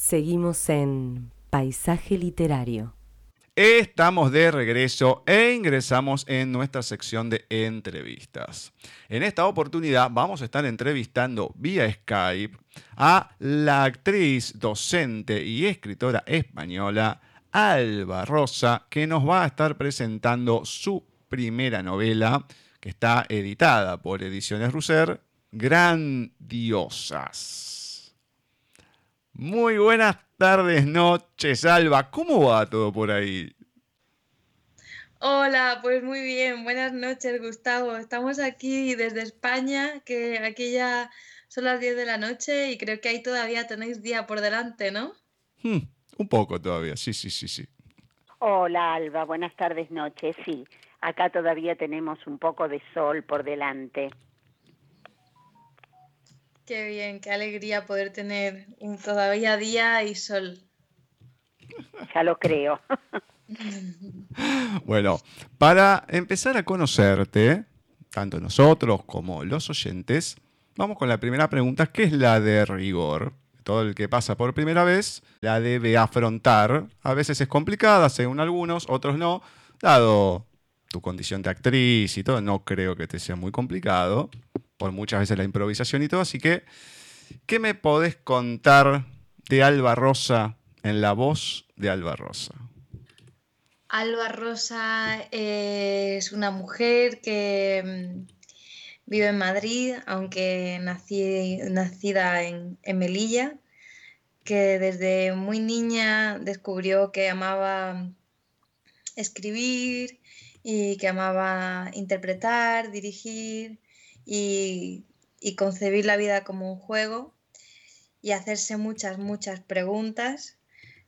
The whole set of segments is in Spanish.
Seguimos en Paisaje Literario. Estamos de regreso e ingresamos en nuestra sección de entrevistas. En esta oportunidad vamos a estar entrevistando vía Skype a la actriz, docente y escritora española Alba Rosa, que nos va a estar presentando su primera novela, que está editada por Ediciones Russer, Grandiosas. Muy buenas tardes, noches, Alba. ¿Cómo va todo por ahí? Hola, pues muy bien. Buenas noches, Gustavo. Estamos aquí desde España, que aquí ya son las 10 de la noche y creo que ahí todavía tenéis día por delante, ¿no? Hmm, un poco todavía, sí, sí, sí, sí. Hola, Alba. Buenas tardes, noches. Sí, acá todavía tenemos un poco de sol por delante. Qué bien, qué alegría poder tener un todavía día y sol. Ya lo creo. bueno, para empezar a conocerte, tanto nosotros como los oyentes, vamos con la primera pregunta, que es la de rigor. Todo el que pasa por primera vez la debe afrontar. A veces es complicada, según algunos, otros no. Dado tu condición de actriz y todo, no creo que te sea muy complicado por muchas veces la improvisación y todo. Así que, ¿qué me podés contar de Alba Rosa en la voz de Alba Rosa? Alba Rosa es una mujer que mm, vive en Madrid, aunque nací, nacida en, en Melilla, que desde muy niña descubrió que amaba escribir y que amaba interpretar, dirigir y, concebir la vida como un juego y hacerse muchas, muchas preguntas.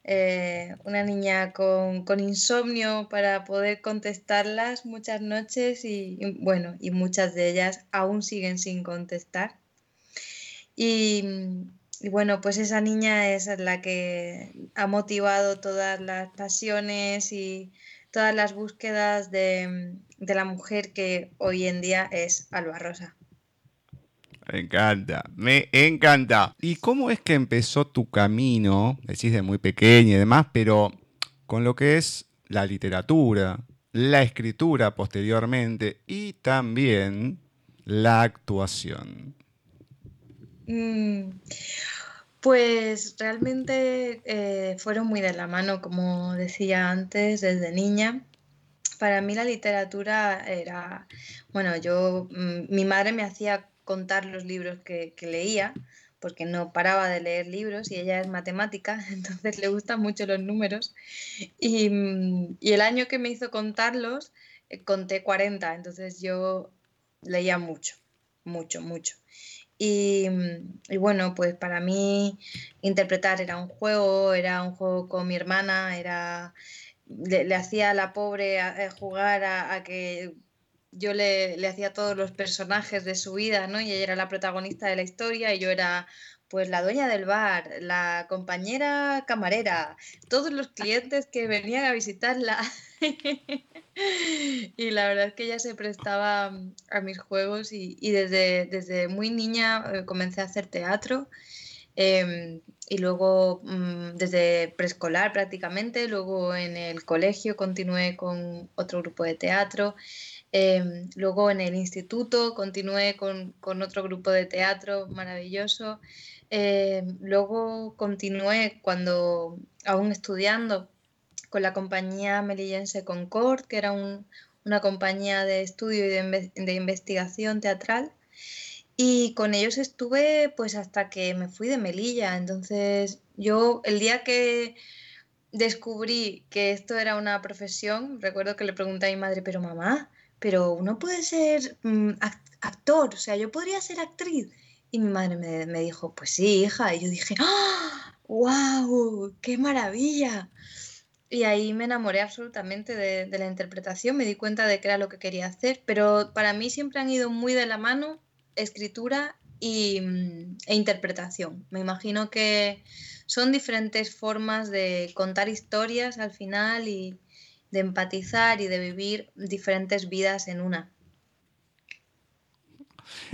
Eh, una niña con, insomnio para poder contestarlas muchas noches y, bueno, y muchas de ellas aún siguen sin contestar. Y, bueno, pues esa niña es la que ha motivado todas las pasiones y todas las búsquedas de, de la mujer que hoy en día es Alba Rosa. Me encanta, me encanta. ¿Y cómo es que empezó tu camino? Decís de muy pequeña y demás, pero con lo que es la literatura, la escritura posteriormente y también la actuación. Mm, pues realmente eh, fueron muy de la mano, como decía antes, desde niña para mí la literatura era, bueno, yo, mm, mi madre me hacía contar los libros que, leía, porque no paraba de leer libros y ella es matemática, entonces le gustan mucho los números. Y, mm, el año que me hizo contarlos, eh, conté 40, entonces yo leía mucho, mucho, mucho. Y, mm, y, bueno, pues para mí interpretar era un juego, era un juego con mi hermana, era le, hacía a la pobre a, jugar a, que yo le, le, hacía todos los personajes de su vida, ¿no? Y ella era la protagonista de la historia y yo era pues la dueña del bar, la compañera camarera, todos los clientes que venían a visitarla. y la verdad es que ella se prestaba a mis juegos y, y desde, desde muy niña eh, comencé a hacer teatro. Em, y luego mm, desde preescolar prácticamente, luego en el colegio continué con otro grupo de teatro, em, luego en el instituto continué con, otro grupo de teatro maravilloso, em, luego continué cuando aún estudiando con la compañía melillense Concord, que era una compañía de estudio y de investigación teatral. Y con ellos estuve pues hasta que me fui de Melilla. Entonces yo el día que descubrí que esto era una profesión, recuerdo que le pregunté a mi madre, pero mamá, pero uno puede ser mm, actor, o sea, yo podría ser actriz. Y mi madre me, dijo, pues sí, hija. Y yo dije, ¡ah! ¡Wow! ¡Qué maravilla! Y ahí me enamoré absolutamente de, de, la interpretación, me di cuenta de que era lo que quería hacer, pero para mí siempre han ido muy de la mano escritura y, mm, e interpretación. Me imagino que son diferentes formas de contar historias al final y de empatizar y de vivir diferentes vidas en una.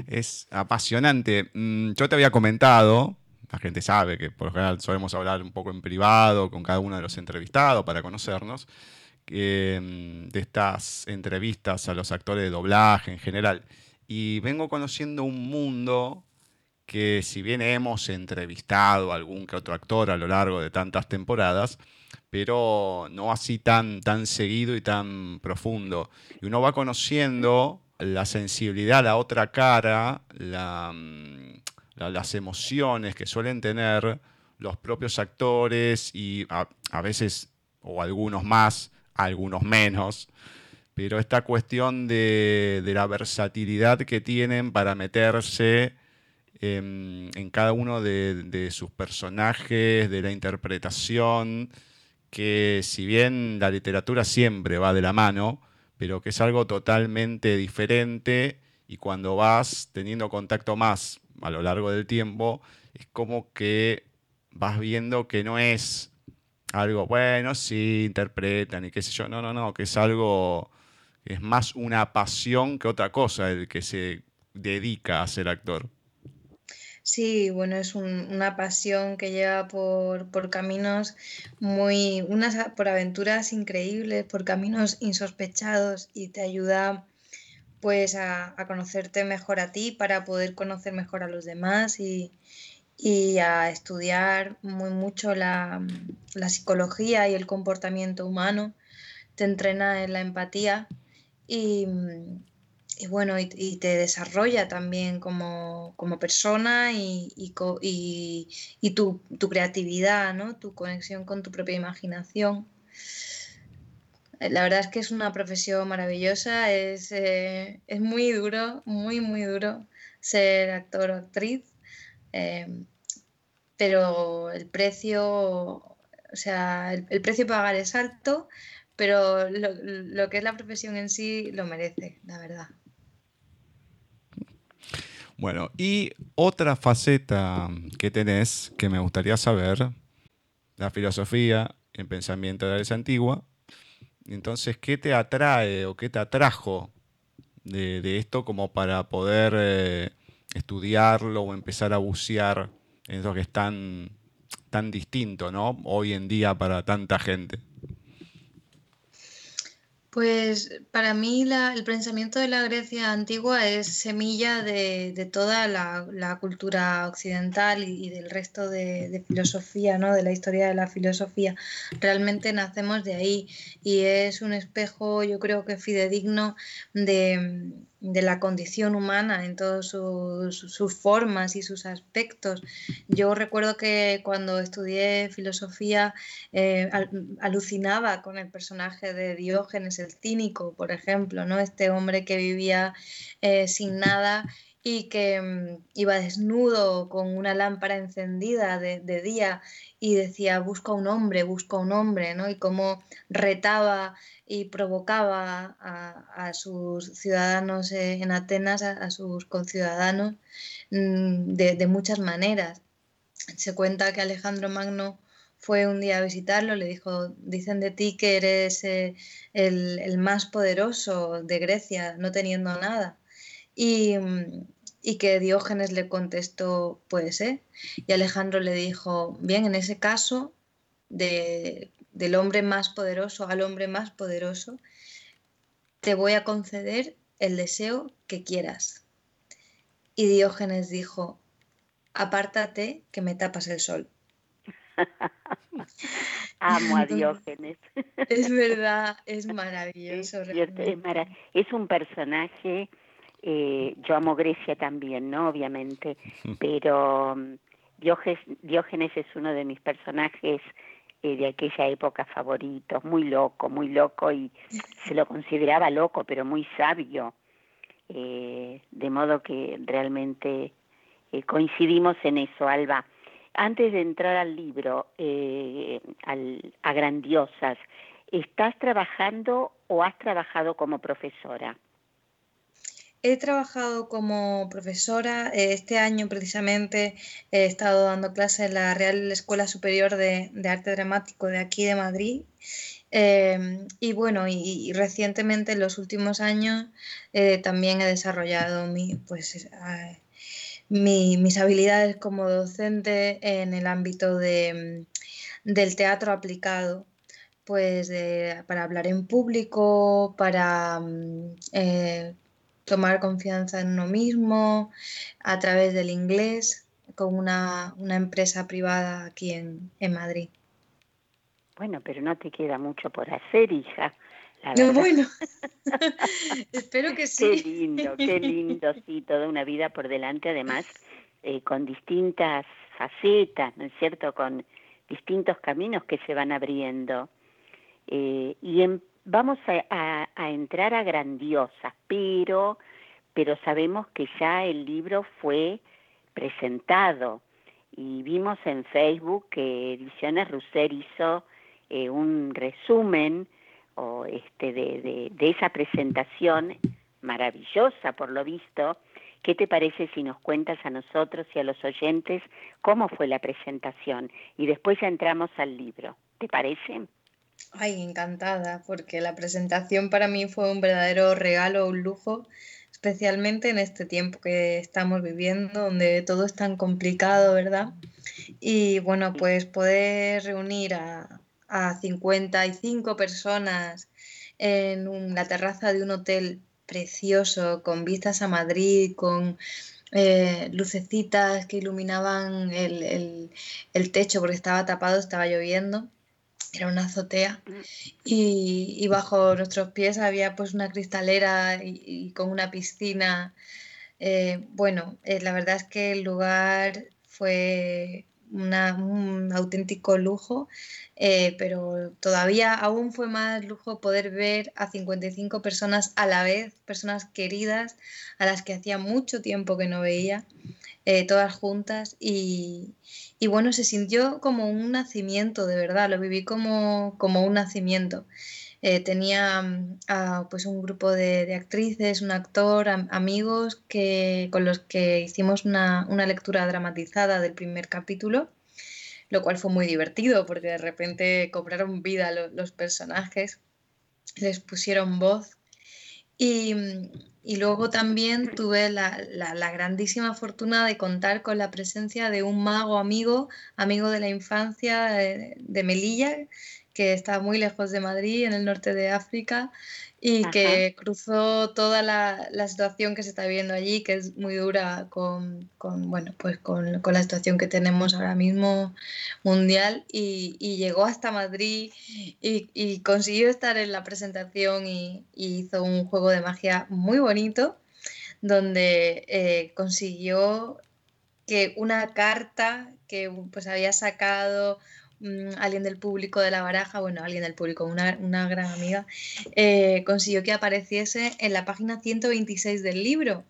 Es apasionante. Mm, yo te había comentado, la gente sabe que por lo general solemos hablar un poco en privado con cada uno de los entrevistados para conocernos, mm, de estas entrevistas a los actores de doblaje en general. Y vengo conociendo un mundo que si bien hemos entrevistado a algún que otro actor a lo largo de tantas temporadas, pero no así tan, tan seguido y tan profundo. Y uno va conociendo la sensibilidad, la otra cara, mm, las emociones que suelen tener los propios actores y a, veces, o algunos más, algunos menos, pero esta cuestión de, la versatilidad que tienen para meterse en, cada uno de, sus personajes, de la interpretación, que si bien la literatura siempre va de la mano, pero que es algo totalmente diferente y cuando vas teniendo contacto más a lo largo del tiempo, es como que vas viendo que no es algo, bueno, sí, interpretan y qué sé yo, no, no, no, que es algo, es más una pasión que otra cosa el que se dedica a ser actor. Sí, bueno, es una pasión que lleva por, por caminos muy, unas por aventuras increíbles, por caminos insospechados y te ayuda pues a, conocerte mejor a ti para poder conocer mejor a los demás y, a estudiar muy mucho la, la, psicología y el comportamiento humano. Te entrena en la empatía y, y bueno, y, te desarrolla también como, persona y, y, tu, creatividad, ¿no? Tu conexión con tu propia imaginación. Eh, la verdad es que es una profesión maravillosa, es, eh, muy duro, muy, muy duro ser actor o actriz, eh, pero el precio, o sea, el, precio a pagar es alto, pero lo, que es la profesión en sí lo merece, la verdad. Bueno, y otra faceta que tenés que me gustaría saber, la filosofía, el pensamiento de la ley antigua. Entonces, ¿qué te atrae o qué te atrajo de, esto como para poder eh, estudiarlo o empezar a bucear en eso que es tan, tan distinto, ¿no? Hoy en día para tanta gente. Pues para mí el pensamiento de la Grecia antigua es semilla de, toda la, cultura occidental y, del resto de, filosofía, ¿no? de la historia de la filosofía. Realmente nacemos de ahí y es un espejo, yo creo que fidedigno de, de la condición humana en todas sus, formas y sus aspectos. Yo recuerdo que cuando estudié filosofía eh, alucinaba con el personaje de Diógenes el cínico, por ejemplo, ¿no? este hombre que vivía eh, sin nada y que mm, iba desnudo con una lámpara encendida de, día y decía, busca un hombre, busca un hombre, ¿no? Y cómo retaba y provocaba a, sus ciudadanos eh, en Atenas, a, sus conciudadanos, mm, de, muchas maneras. Se cuenta que Alejandro Magno fue un día a visitarlo, le dijo, dicen de ti que eres eh, el, el, más poderoso de Grecia, no teniendo nada. Y, mm, y que Diógenes le contestó, puede ser. Y Alejandro le dijo, bien, en ese caso, de, del hombre más poderoso al hombre más poderoso, te voy a conceder el deseo que quieras. Y Diógenes dijo, apártate que me tapas el sol. Amo a Diógenes. Es verdad, es maravilloso. es un personaje eh, yo amo Grecia también, ¿no? Obviamente, pero mm, Diógenes, es uno de mis personajes eh, de aquella época favoritos, muy loco, muy loco y se lo consideraba loco, pero muy sabio. Eh, de modo que realmente coincidimos en eso, Alba. Antes de entrar al libro, al, a Grandiosas, ¿estás trabajando o has trabajado como profesora? He trabajado como profesora. Eh, este año precisamente he estado dando clases en la Real Escuela Superior de, Arte Dramático de aquí de Madrid. Em, y bueno, y, recientemente en los últimos años eh, también he desarrollado mi, pues, mis habilidades como docente en el ámbito de, del teatro aplicado, pues para hablar en público, para mm, eh, tomar confianza en uno mismo, a través del inglés, con una, empresa privada aquí en, Madrid. Bueno, pero no te queda mucho por hacer, hija. no, bueno, espero que sí. Qué lindo, qué lindo, sí, toda una vida por delante, además, eh, con distintas facetas, ¿no es cierto? Con distintos caminos que se van abriendo. Eh, y vamos a, entrar a grandiosas, pero, pero sabemos que ya el libro fue presentado y vimos en Facebook que Ediciones Russer hizo eh, un resumen o este de, de esa presentación maravillosa por lo visto. ¿Qué te parece si nos cuentas a nosotros y a los oyentes cómo fue la presentación? Y después ya entramos al libro. ¿Te parece? Ay, encantada, porque la presentación para mí fue un verdadero regalo, un lujo, especialmente en este tiempo que estamos viviendo, donde todo es tan complicado, ¿verdad? Y bueno, pues poder reunir a, a 55 personas en la terraza de un hotel precioso, con vistas a Madrid, con eh, lucecitas que iluminaban el, techo porque estaba tapado, estaba lloviendo era una azotea mm. y, bajo nuestros pies había pues una cristalera y, con una piscina. Eh, bueno, eh, la verdad es que el lugar fue un auténtico lujo, eh, pero todavía aún fue más lujo poder ver a 55 personas a la vez, personas queridas, a las que hacía mucho tiempo que no veía, todas juntas y, y bueno, se sintió como un nacimiento, de verdad, lo viví como, como un nacimiento. Eh, tenía mm, pues un grupo de, actrices, un actor, amigos que, con los que hicimos una, lectura dramatizada del primer capítulo, lo cual fue muy divertido porque de repente cobraron vida los personajes, les pusieron voz. Y, mm, y luego también tuve la, grandísima fortuna de contar con la presencia de un mago amigo, amigo de la infancia de Melilla, que está muy lejos de Madrid, en el norte de África, y que cruzó toda la, situación que se está viviendo allí, que es muy dura con, bueno, pues con, la situación que tenemos ahora mismo mundial, y, llegó hasta Madrid y, consiguió estar en la presentación y, hizo un juego de magia muy bonito, donde eh, consiguió que una carta que pues había sacado Mm, alguien del público de la baraja, bueno, alguien del público, una, gran amiga, eh, consiguió que apareciese en la página 126 del libro.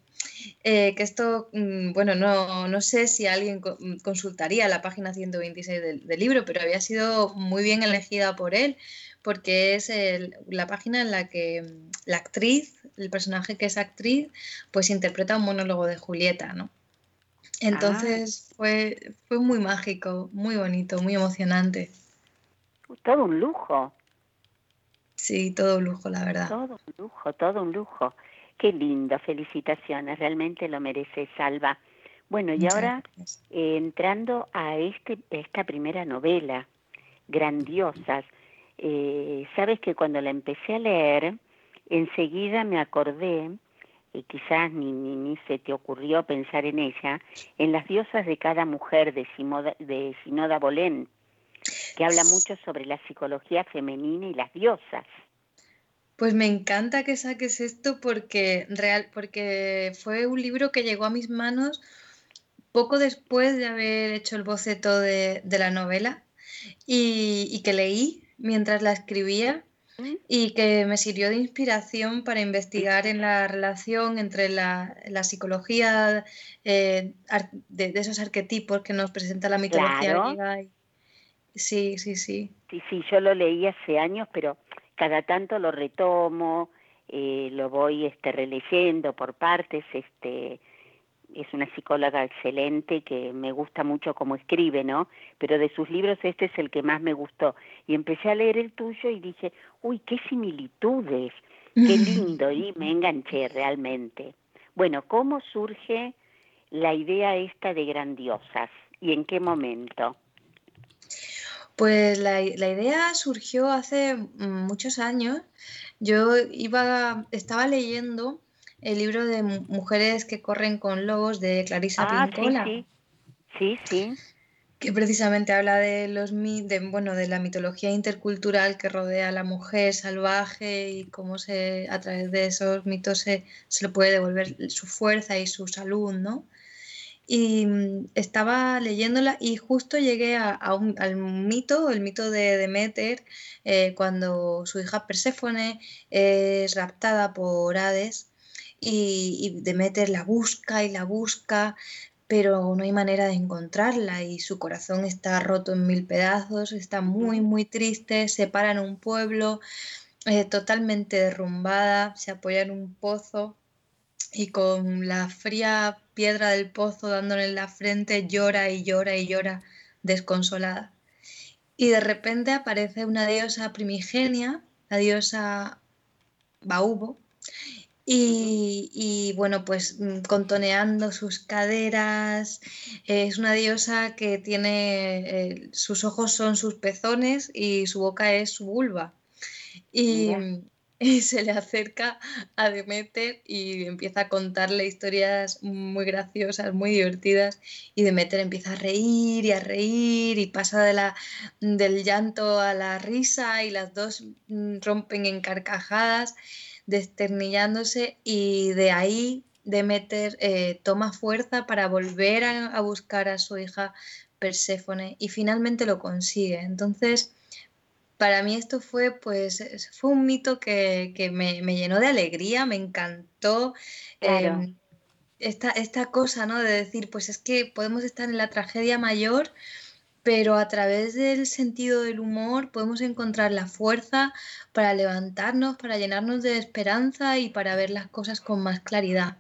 Eh, que esto, mm, bueno, no, no, sé si alguien mm, consultaría la página 126 del, libro, pero había sido muy bien elegida por él, porque es la página en la que la actriz, el personaje que es actriz, pues interpreta un monólogo de Julieta, ¿no? Entonces fue, fue muy mágico, muy bonito, muy emocionante. Todo un lujo. Sí, todo un lujo, la verdad. Todo un lujo, todo un lujo. Qué lindo, felicitaciones, realmente lo merece, Salva. Bueno, y ahora eh, entrando a este, esta primera novela, Grandiosas, eh, sabes que cuando la empecé a leer, enseguida me acordé quizás ni, ni, se te ocurrió pensar en ella, en las diosas de cada mujer de, de Sinoda Bolén, que habla mucho sobre la psicología femenina y las diosas. Pues me encanta que saques esto porque, real, porque fue un libro que llegó a mis manos poco después de haber hecho el boceto de, la novela y que leí mientras la escribía y que me sirvió de inspiración para investigar en la relación entre la, psicología eh, de, esos arquetipos que nos presenta la mitología griega. Sí, sí, sí. Sí, sí, yo lo leí hace años, pero cada tanto lo retomo, eh, lo voy este, releyendo por partes, este, es una psicóloga excelente que me gusta mucho cómo escribe, ¿no? Pero de sus libros este es el que más me gustó. Y empecé a leer el tuyo y dije, uy, qué similitudes, qué lindo, y me enganché realmente. Bueno, ¿cómo surge la idea esta de grandiosas y en qué momento? Pues la, idea surgió hace muchos años. Yo iba, estaba leyendo el libro de Mujeres que corren con lobos de Clarisa ah, Pincola. Sí, sí, sí. Que precisamente habla de los de, bueno, de la mitología intercultural que rodea a la mujer salvaje y cómo se, a través de esos mitos se, se le puede devolver su fuerza y su salud, ¿no? y mm, estaba leyéndola y justo llegué a, al mito, el mito de Demeter, eh, cuando su hija Perséfone es raptada por Hades y, Demeter la busca y la busca, pero no hay manera de encontrarla y su corazón está roto en mil pedazos, está muy, muy triste, se para en un pueblo eh, totalmente derrumbada, se apoya en un pozo y con la fría piedra del pozo dándole en la frente llora y llora y llora desconsolada. Y de repente aparece una diosa primigenia, la diosa Baubo, y, bueno, pues mm, contoneando sus caderas, es una diosa que tiene, eh, sus ojos son sus pezones y su boca es su vulva. Y, y se le acerca a Demeter y empieza a contarle historias muy graciosas, muy divertidas. Y Demeter empieza a reír y a reír y pasa de la, del llanto a la risa y las dos mm, rompen en carcajadas, desternillándose y de ahí Demeter eh, toma fuerza para volver a, a buscar a su hija Perséfone y finalmente lo consigue. Entonces, para mí esto fue, pues, fue un mito que, me, llenó de alegría, me encantó. Em, esta, esta, cosa, ¿no? De decir, pues es que podemos estar en la tragedia mayor, pero a través del sentido del humor podemos encontrar la fuerza para levantarnos, para llenarnos de esperanza y para ver las cosas con más claridad.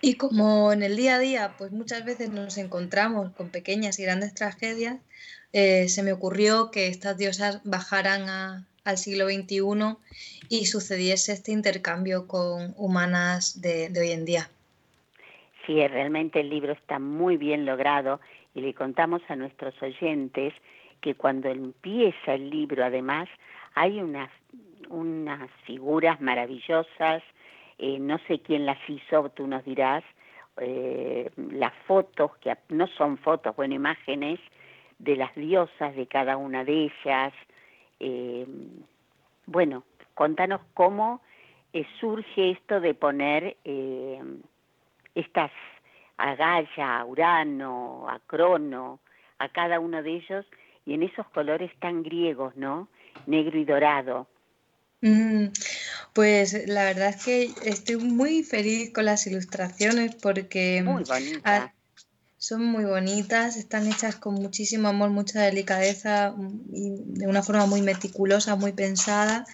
Y como en el día a día, pues muchas veces nos encontramos con pequeñas y grandes tragedias, eh, se me ocurrió que estas diosas bajaran al siglo XXI y sucediese este intercambio con humanas de, hoy en día. Sí, realmente el libro está muy bien logrado y le contamos a nuestros oyentes que cuando empieza el libro además hay unas, unas figuras maravillosas, eh, no sé quién las hizo, tú nos dirás, eh, las fotos, que no son fotos, bueno, imágenes de las diosas de cada una de ellas. Eh, bueno, contanos cómo surge esto de poner estas a Gaia, a Urano, a Crono, a cada uno de ellos y en esos colores tan griegos, ¿no? Negro y dorado. Mm, pues la verdad es que estoy muy feliz con las ilustraciones porque muy bonita. Son muy bonitas, están hechas con muchísimo amor, mucha delicadeza mm, y de una forma muy meticulosa, muy pensada.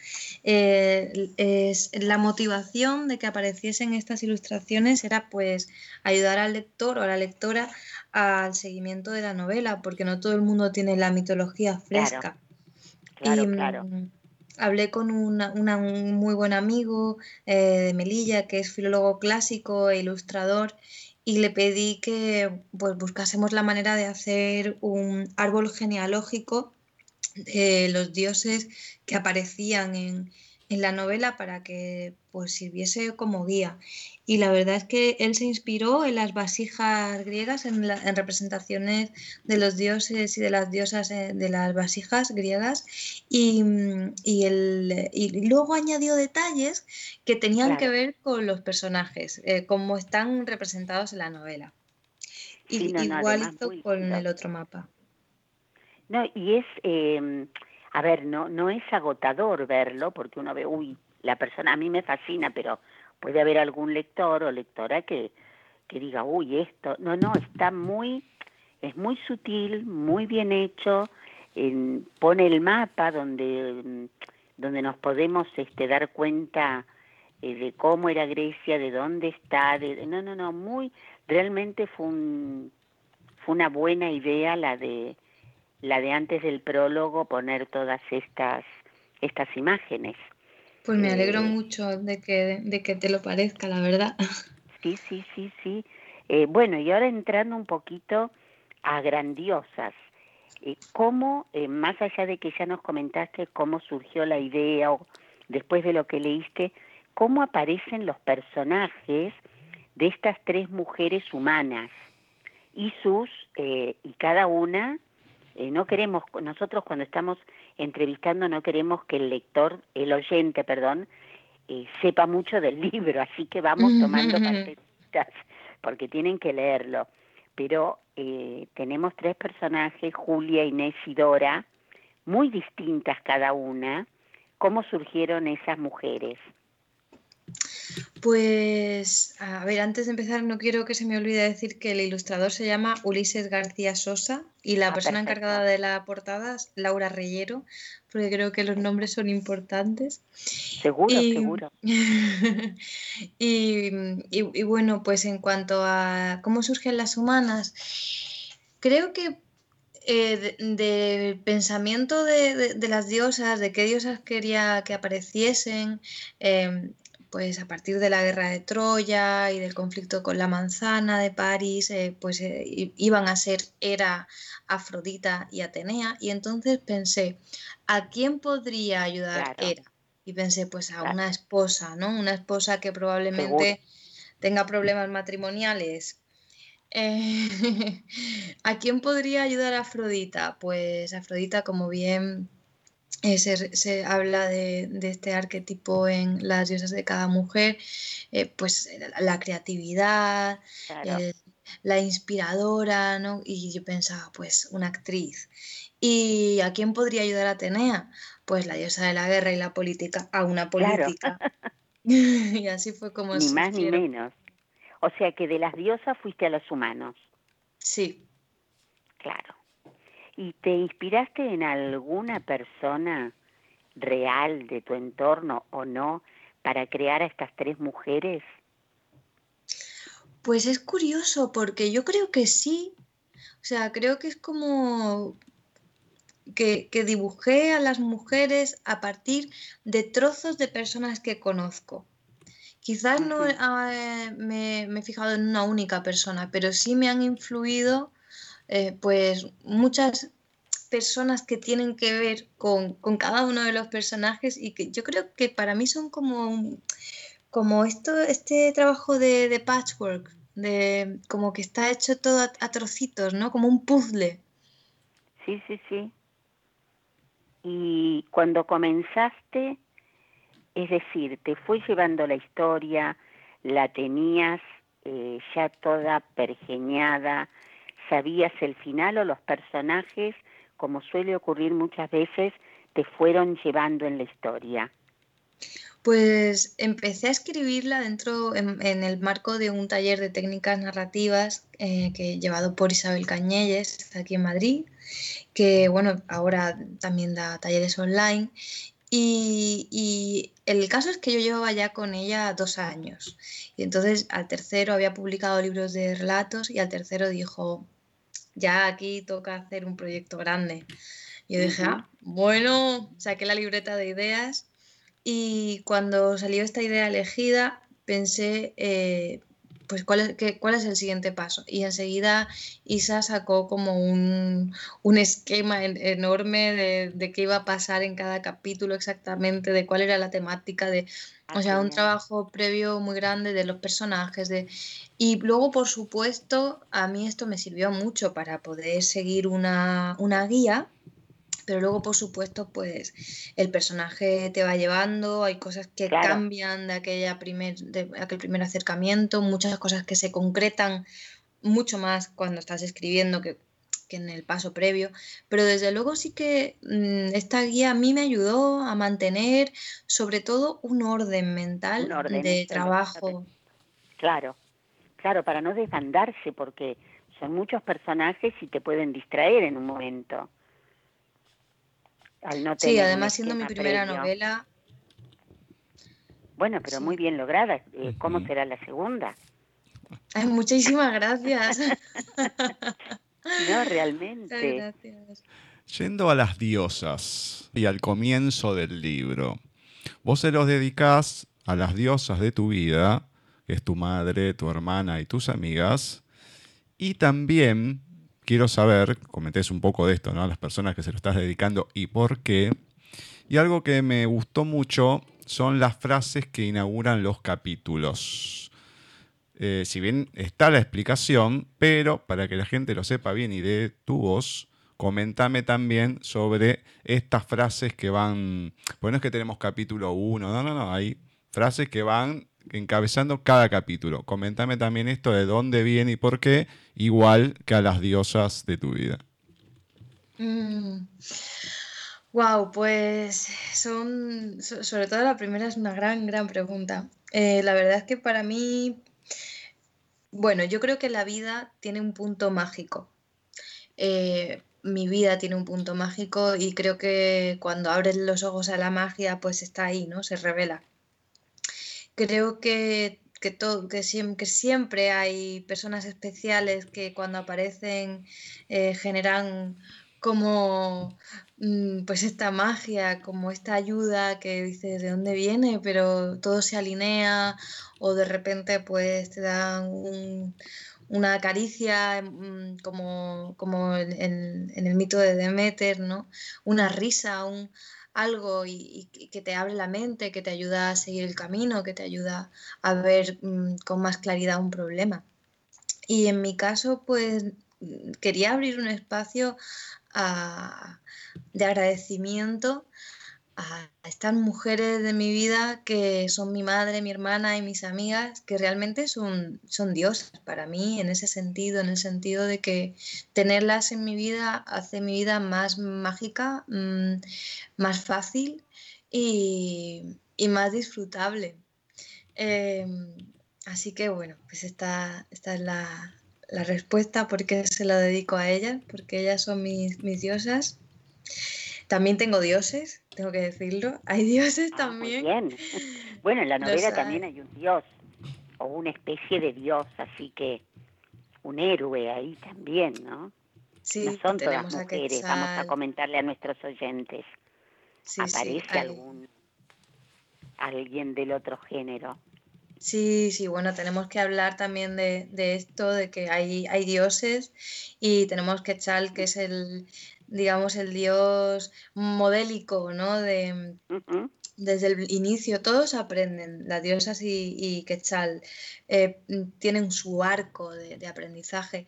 Eh, es, la motivación de que apareciesen estas ilustraciones era pues ayudar al lector o a la lectora al seguimiento de la novela, porque no todo el mundo tiene la mitología fresca. Claro, claro. Mm, hablé con un muy buen amigo eh, de Melilla, que es filólogo clásico e ilustrador, y le pedí que pues, buscásemos la manera de hacer un árbol genealógico de los dioses que aparecían en, en la novela para que pues sirviese como guía. Y la verdad es que él se inspiró en las vasijas griegas, en, representaciones de los dioses y de las diosas eh, de las vasijas griegas, y, y luego añadió detalles que tenían que ver con los personajes, eh, como están representados en la novela. Y, igualito con el otro mapa. No, y es... Em, a ver, no, no es agotador verlo porque uno ve, uy, la persona, a mí me fascina, pero puede haber algún lector o lectora que, que diga, uy, esto, no, no, está muy, es muy sutil, muy bien hecho, pone el mapa donde, donde nos podemos este, dar cuenta eh, de cómo era Grecia, de dónde está, de, no, no, no, muy, realmente fue un, fue una buena idea la de la de antes del prólogo poner todas estas estas imágenes. Pues me alegro eh, mucho de que, de que te lo parezca, la verdad. Sí, sí, sí, sí. Eh, bueno, y ahora entrando un poquito a grandiosas, eh, ¿cómo, más allá de que ya nos comentaste cómo surgió la idea o después de lo que leíste, cómo aparecen los personajes de estas tres mujeres humanas y sus, y cada una, no queremos, nosotros cuando estamos entrevistando no queremos que el lector, el oyente, perdón, sepa mucho del libro, así que vamos tomando partecitas porque tienen que leerlo. Pero eh, tenemos tres personajes, Julia, Inés y Dora, muy distintas cada una. ¿Cómo surgieron esas mujeres? Pues, a ver, antes de empezar, no quiero que se me olvide decir que el ilustrador se llama Ulises García Sosa y la ah, persona encargada de la portada es Laura Reyero, porque creo que los nombres son importantes. Seguro, seguro. y, bueno, pues en cuanto a cómo surgen las humanas, creo que eh, del pensamiento de, las diosas, de qué diosas quería que apareciesen, em, pues a partir de la guerra de Troya y del conflicto con la manzana de París, eh, pues eh, iban a ser Hera, Afrodita y Atenea. Y entonces pensé, ¿a quién podría ayudar Hera? Y pensé, pues a una esposa, ¿no? Una esposa que probablemente tenga problemas matrimoniales. Eh, ¿A quién podría ayudar Afrodita? Pues Afrodita, como bien eh, se, habla de, este arquetipo en las diosas de cada mujer, eh, pues la creatividad, la inspiradora, ¿no? Y yo pensaba, pues una actriz. ¿Y a quién podría ayudar a Atenea? Pues la diosa de la guerra y la política, a una política. y así fue como... Ni más ni menos. O sea que de las diosas fuiste a los humanos. Sí. Claro. ¿Y te inspiraste en alguna persona real de tu entorno o no para crear a estas tres mujeres? Pues es curioso porque yo creo que sí. O sea, creo que es como que, dibujé a las mujeres a partir de trozos de personas que conozco. Quizás no eh, me, me, he fijado en una única persona, pero sí me han influido eh, pues muchas personas que tienen que ver con, cada uno de los personajes y que yo creo que para mí son como, como esto, este trabajo de, patchwork, de como que está hecho todo a, trocitos, ¿no? Como un puzzle. Sí, sí, sí. Y cuando comenzaste, es decir, te fue llevando la historia, la tenías eh, ya toda pergeñada, sabías el final o los personajes, como suele ocurrir muchas veces, te fueron llevando en la historia? Pues empecé a escribirla dentro, en, el marco de un taller de técnicas narrativas eh, que llevado por Isabel Cañelles aquí en Madrid, que bueno, ahora también da talleres online. Y, y, el caso es que yo llevaba ya con ella dos años. Y entonces al tercero había publicado libros de relatos y al tercero dijo, ya aquí toca hacer un proyecto grande. Y yo dije, ah, bueno, saqué la libreta de ideas y cuando salió esta idea elegida pensé, eh, pues ¿cuál es, qué, cuál es el siguiente paso. Y enseguida Isa sacó como un, esquema enorme de, de, qué iba a pasar en cada capítulo exactamente, de cuál era la temática, de, o sea, un trabajo previo muy grande de los personajes. De... Y luego, por supuesto, a mí esto me sirvió mucho para poder seguir una, guía, pero luego, por supuesto, pues el personaje te va llevando, hay cosas que cambian de, aquella primer, de aquel primer acercamiento, muchas cosas que se concretan mucho más cuando estás escribiendo que en el paso previo, pero desde luego sí que mm, esta guía a mí me ayudó a mantener sobre todo un orden mental de trabajo. Claro, claro, para no desbandarse, porque son muchos personajes y te pueden distraer en un momento. Sí, además siendo mi primera novela. Bueno, pero muy bien lograda. Eh, ¿Cómo será la segunda? Ay, muchísimas gracias. No, realmente. Yendo a las diosas y al comienzo del libro, vos se los dedicás a las diosas de tu vida que es tu madre, tu hermana y tus amigas. Y también quiero saber, comentés un poco de esto, ¿no? Las personas que se lo estás dedicando y por qué. Y algo que me gustó mucho son las frases que inauguran los capítulos. Eh, si bien está la explicación, pero para que la gente lo sepa bien y de tu voz, comentame también sobre estas frases que van, pues no es que tenemos capítulo 1, no, no, no, hay frases que van encabezando cada capítulo. Comentame también esto de dónde viene y por qué, igual que a las diosas de tu vida. Wow, mm. pues son, sobre todo la primera es una gran, gran pregunta. Eh, la verdad es que para mí, bueno, yo creo que la vida tiene un punto mágico. Eh, mi vida tiene un punto mágico y creo que cuando abres los ojos a la magia, pues está ahí, ¿no? Se revela creo que, que, todo, que, siempre, siempre hay personas especiales que cuando aparecen eh, generan como mm, pues esta magia, como esta ayuda que dices de dónde viene, pero todo se alinea o de repente pues te dan una caricia mm, como, como en, en, el mito de Demeter, ¿no? Una risa, un, algo y, que te abre la mente, que te ayuda a seguir el camino, que te ayuda a ver mm, con más claridad un problema. Y en mi caso, pues mm, quería abrir un espacio ah, de agradecimiento a estas mujeres de mi vida que son mi madre, mi hermana y mis amigas, que realmente son, son diosas para mí en ese sentido, en el sentido de que tenerlas en mi vida hace mi vida más mágica, mm, más fácil y, más disfrutable. Em, así que bueno, pues esta, esta es la, respuesta, porque se la dedico a ellas, porque ellas son mis, mis diosas. También tengo dioses, tengo que decirlo. Hay dioses ah, también. bien. Bueno, en la novela también hay un dios, o una especie de dios, así que un héroe ahí también, ¿no? Sí, no son todas mujeres, vamos a comentarle a nuestros oyentes. ¿Aparece algún alguien del otro género? Sí, sí, bueno, tenemos que hablar también de, de, esto, de que hay, hay dioses y tenemos que echar que es el, digamos, el dios modélico, ¿no? De, Desde el inicio todos aprenden, las diosas y, Quetzal eh, tienen su arco de, aprendizaje,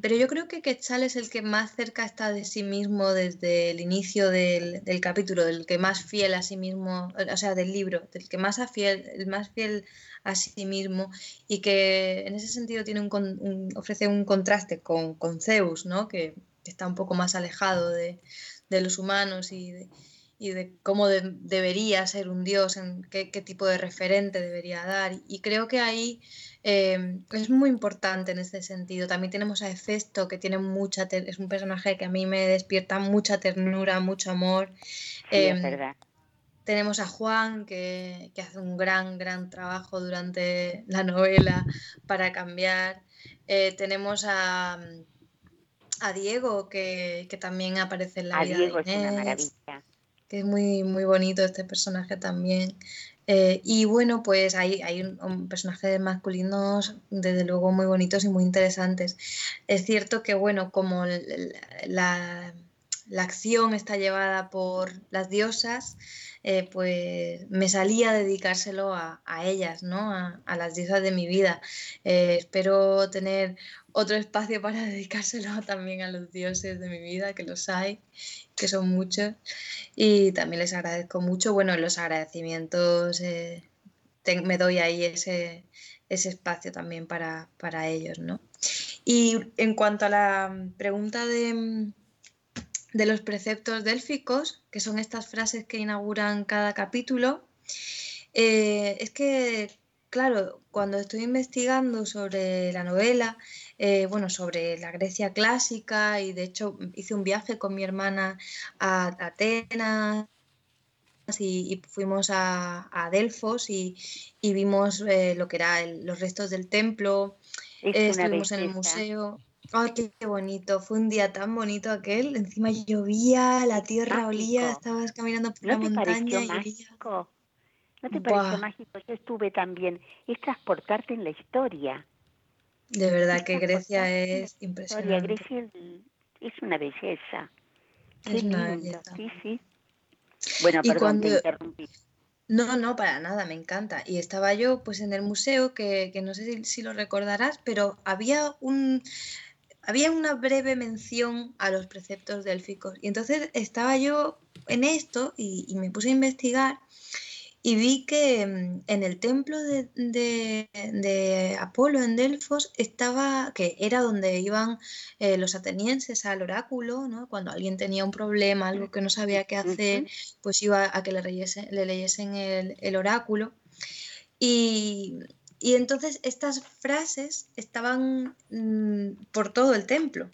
pero yo creo que Quetzal es el que más cerca está de sí mismo desde el inicio del, capítulo, del que más fiel a sí mismo, o sea, del libro, del que más fiel, el más fiel a sí mismo y que en ese sentido tiene un, ofrece un contraste con, con Zeus, ¿no? Que, está un poco más alejado de, los humanos y de, cómo debería ser un dios, en qué, tipo de referente debería dar. Y creo que ahí eh, es muy importante en ese sentido. También tenemos a Hefesto, que tiene mucha es un personaje que a mí me despierta mucha ternura, mucho amor. es em, verdad. Tenemos a Juan, que, que, hace un gran, gran trabajo durante la novela para cambiar. Eh, tenemos a, a Diego, que, también aparece en la vida Diego es una maravilla. Que es muy, muy bonito este personaje también. Eh, y bueno, pues hay, hay un, personajes masculinos desde luego muy bonitos y muy interesantes. Es cierto que, bueno, como la, acción está llevada por las diosas, eh, pues me salía a dedicárselo a, ellas, ¿no? A, las diosas de mi vida. Eh, espero tener otro espacio para dedicárselo también a los dioses de mi vida, que los hay, que son muchos. Y también les agradezco mucho. Bueno, los agradecimientos eh, me doy ahí ese, ese espacio también para, para, ellos, ¿no? Y en cuanto a la pregunta de, de los preceptos délficos, que son estas frases que inauguran cada capítulo, eh, es que, claro, cuando estoy investigando sobre la novela, eh, bueno, sobre la Grecia clásica y de hecho hice un viaje con mi hermana a Atenas y, fuimos a, Delfos y, vimos eh, lo que eran los restos del templo, estuvimos en el museo. Ay, qué, bonito, fue un día tan bonito aquel, encima llovía, la tierra olía, estabas caminando por la montaña y olía. ¿No te pareció mágico? Yo estuve también. Es transportarte en la historia. De verdad que Grecia es impresionante. Grecia es una belleza. Es una belleza. Sí, sí. Bueno, perdón, cuando... te interrumpí. No, no, para nada, me encanta. Y estaba yo pues en el museo, que, no sé si, lo recordarás, pero había un había una breve mención a los preceptos delficos. Y entonces estaba yo en esto y, y me puse a investigar y vi que mm, en el templo de, Apolo en Delfos estaba, que era donde iban eh, los atenienses al oráculo, ¿no? cuando alguien tenía un problema, algo que no sabía qué hacer, pues iba a que le, le leyesen el, oráculo. Y, entonces estas frases estaban mm, por todo el templo.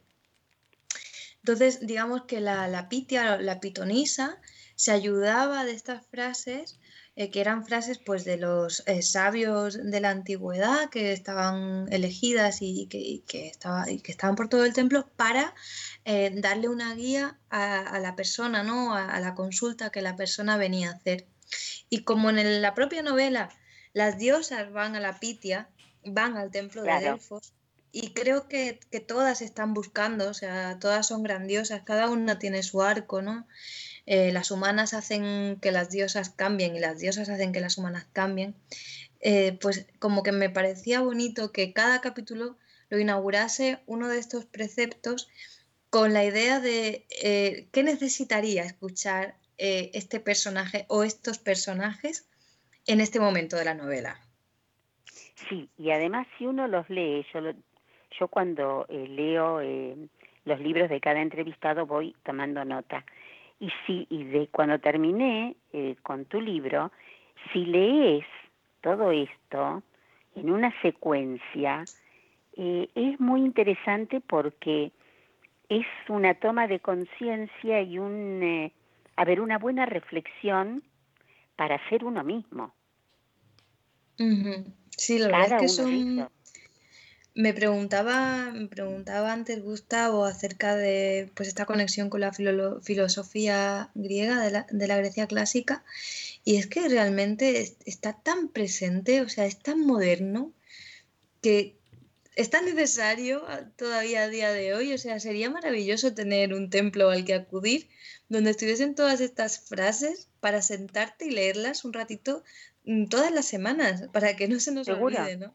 Entonces, digamos que la, la pitia, la pitonisa, se ayudaba de estas frases eh, que eran frases pues de los eh, sabios de la antigüedad que estaban elegidas y que, estaba, que estaban por todo el templo para eh, darle una guía a, la persona, ¿no? A, la consulta que la persona venía a hacer. Y como en la propia novela las diosas van a la Pitia, van al templo de Delfos, y creo que, que, todas están buscando, o sea, todas son grandiosas, cada una tiene su arco, ¿no? Eh, las humanas hacen que las diosas cambien y las diosas hacen que las humanas cambien, eh, pues como que me parecía bonito que cada capítulo lo inaugurase uno de estos preceptos con la idea de eh, qué necesitaría escuchar este personaje o estos personajes en este momento de la novela. Sí, y además si uno los lee, yo, yo cuando leo los libros de cada entrevistado voy tomando nota. Y si y de cuando terminé eh, con tu libro, si lees todo esto en una secuencia, eh, es muy interesante porque es una toma de conciencia y un, eh, a ver, una buena reflexión para ser uno mismo. Sí, la verdad es que son, me preguntaba, me preguntaba antes Gustavo acerca de pues esta conexión con la filosofía griega de la, de la, Grecia clásica. Y es que realmente está tan presente, o sea, es tan moderno que es tan necesario todavía a día de hoy, o sea, sería maravilloso tener un templo al que acudir donde estuviesen todas estas frases para sentarte y leerlas un ratito mm, todas las semanas para que no se nos olvide, ¿no?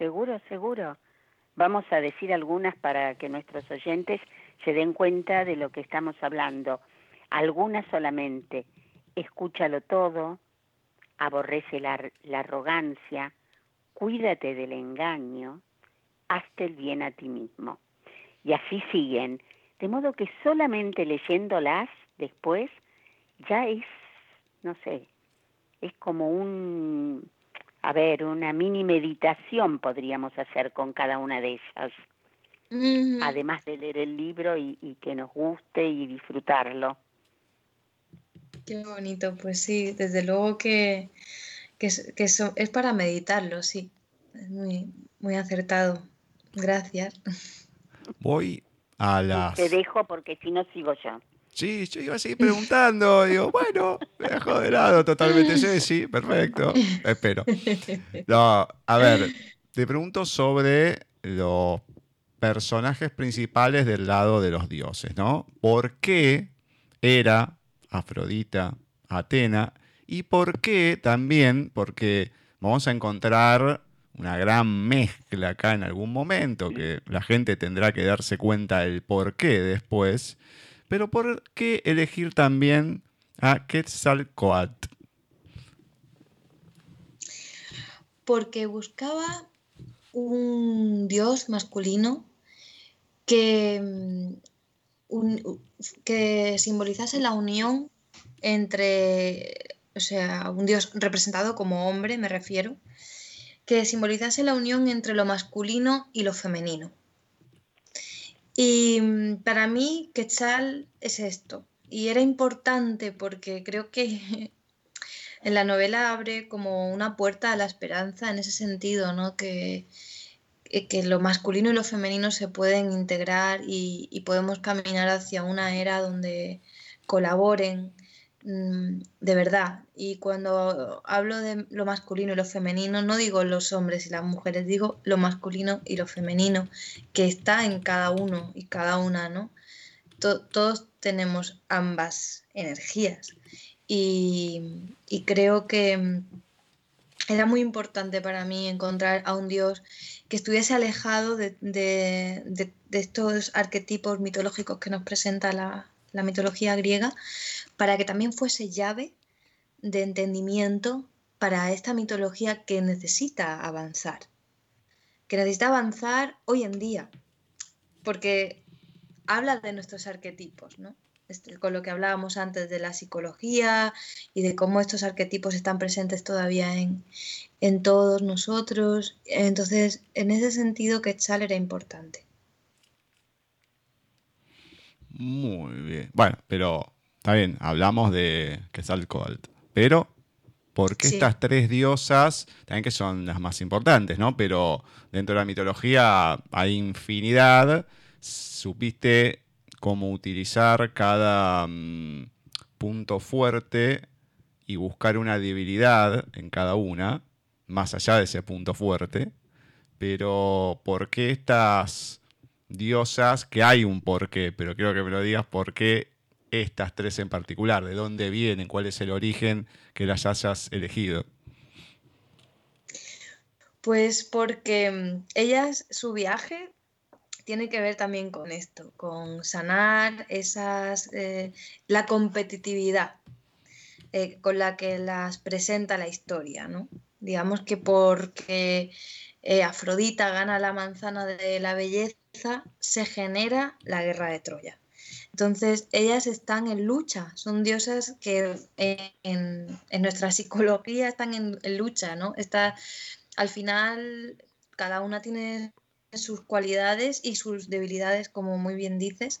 Seguro, seguro. Vamos a decir algunas para que nuestros oyentes se den cuenta de lo que estamos hablando. Algunas solamente. Escúchalo todo, aborrece la, arrogancia, cuídate del engaño, hazte el bien a ti mismo. Y así siguen. De modo que solamente leyéndolas después ya es, no sé, es como un a ver, una mini meditación podríamos hacer con cada una de ellas, además de leer el libro y, que nos guste y disfrutarlo. Qué bonito, pues sí, desde luego que, que, es para meditarlo, sí, es muy, muy acertado. Gracias. Voy a las... Te dejo porque si no sigo yo. Sí, yo iba a seguir preguntando. Digo, bueno, me dejo de lado totalmente. Sí, perfecto. Espero. No, a ver, te pregunto sobre los personajes principales del lado de los dioses, ¿no? ¿Por qué era Afrodita, Atena? Y por qué también, porque vamos a encontrar una gran mezcla acá en algún momento, que la gente tendrá que darse cuenta del por qué después pero ¿por qué elegir también a Quetzalcoatl? Porque buscaba un dios masculino que, mm, que simbolizase la unión entre, o sea, un dios representado como hombre, me refiero, que simbolizase la unión entre lo masculino y lo femenino. Y mm, para mí, Quetzal es esto. Y era importante porque creo que en la novela abre como una puerta a la esperanza en ese sentido, ¿no? Que, eh, que lo masculino y lo femenino se pueden integrar y, podemos caminar hacia una era donde colaboren de verdad. Y cuando hablo de lo masculino y lo femenino, no digo los hombres y las mujeres, digo lo masculino y lo femenino, que está en cada uno y cada una, ¿no? todos tenemos ambas energías. Y, creo que mm, era muy importante para mí encontrar a un Dios que estuviese alejado de, estos arquetipos mitológicos que nos presenta la mitología griega, para que también fuese llave de entendimiento para esta mitología que necesita avanzar, que necesita avanzar hoy en día, porque habla de nuestros arquetipos, ¿no? Con lo que hablábamos antes de la psicología y de cómo estos arquetipos están presentes todavía en, en todos nosotros. Entonces, en ese sentido, Quetzal era importante. Muy bien. Bueno, pero está bien, hablamos de Quetzalcoatl. Pero, ¿por qué estas tres diosas, también que son las más importantes, ¿no? Pero dentro de la mitología hay infinidad. Supiste cómo utilizar cada mm, punto fuerte y buscar una debilidad en cada una, más allá de ese punto fuerte. Pero, ¿por qué estas diosas, que hay un porqué, pero quiero que me lo digas por qué estas tres en particular, de dónde vienen, cuál es el origen que las hayas elegido. Pues porque mm, ellas, su viaje tiene que ver también con esto, con sanar esas, eh, la competitividad eh, con la que las presenta la historia, ¿no? Digamos que porque eh, Afrodita gana la manzana de la belleza, se genera la guerra de Troya. Entonces, ellas están en lucha, son diosas que en, nuestra psicología están en, lucha, ¿no? Está, al final, cada una tiene sus cualidades y sus debilidades, como muy bien dices,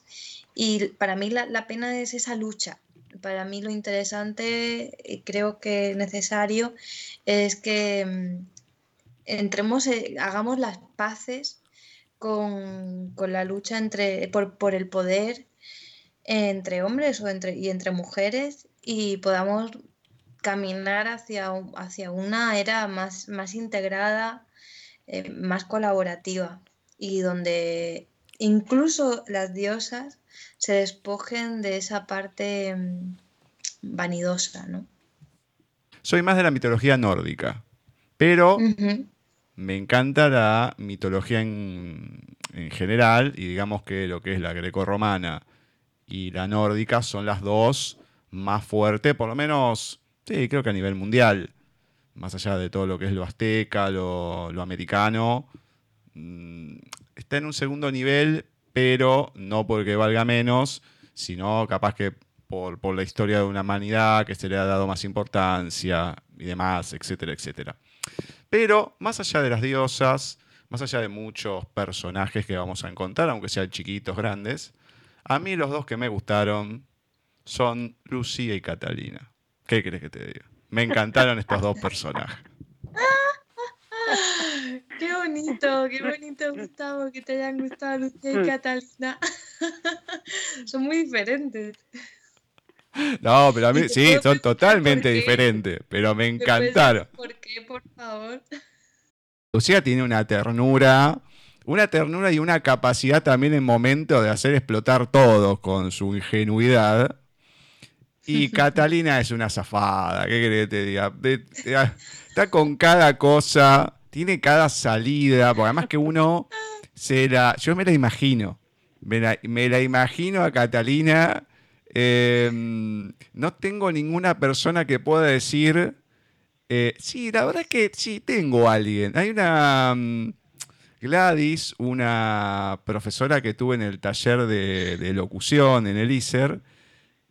y para mí la, pena es esa lucha. Para mí lo interesante, y creo que necesario, es que mm, entremos, eh, hagamos las paces con, la lucha entre, por, el poder entre hombres o entre, y entre mujeres y podamos caminar hacia, hacia una era más, más integrada, eh, más colaborativa y donde incluso las diosas se despojen de esa parte mm, vanidosa, ¿no? Soy más de la mitología nórdica, pero me encanta la mitología en, general y digamos que lo que es la greco-romana y la nórdica son las dos más fuertes, por lo menos, sí, creo que a nivel mundial, más allá de todo lo que es lo azteca, lo, americano, mm, está en un segundo nivel, pero no porque valga menos, sino capaz que por, por la historia de una humanidad que se le ha dado más importancia y demás, etcétera, etcétera. Pero más allá de las diosas, más allá de muchos personajes que vamos a encontrar, aunque sean chiquitos, grandes, a mí los dos que me gustaron son Lucía y Catalina. ¿Qué crees que te diga? Me encantaron estos dos personajes. Qué bonito, qué bonito, Gustavo, que te hayan gustado Lucía y. Catalina. Son muy diferentes. No, pero a mí sí, son totalmente diferentes, pero me encantaron. ¿Por qué, por favor? Lucía tiene una ternura, una ternura y una capacidad también en momento de hacer explotar todo con su ingenuidad. Y Catalina es una zafada, ¿qué querés que te diga? Está con cada cosa, tiene cada salida, porque además que uno se la. Yo me la imagino. Me la, me la imagino a Catalina Em, no tengo ninguna persona que pueda decir, eh, sí, la verdad es que sí, tengo a alguien. Hay una mm, Gladys, una profesora que tuve en el taller de, locución en el ISER,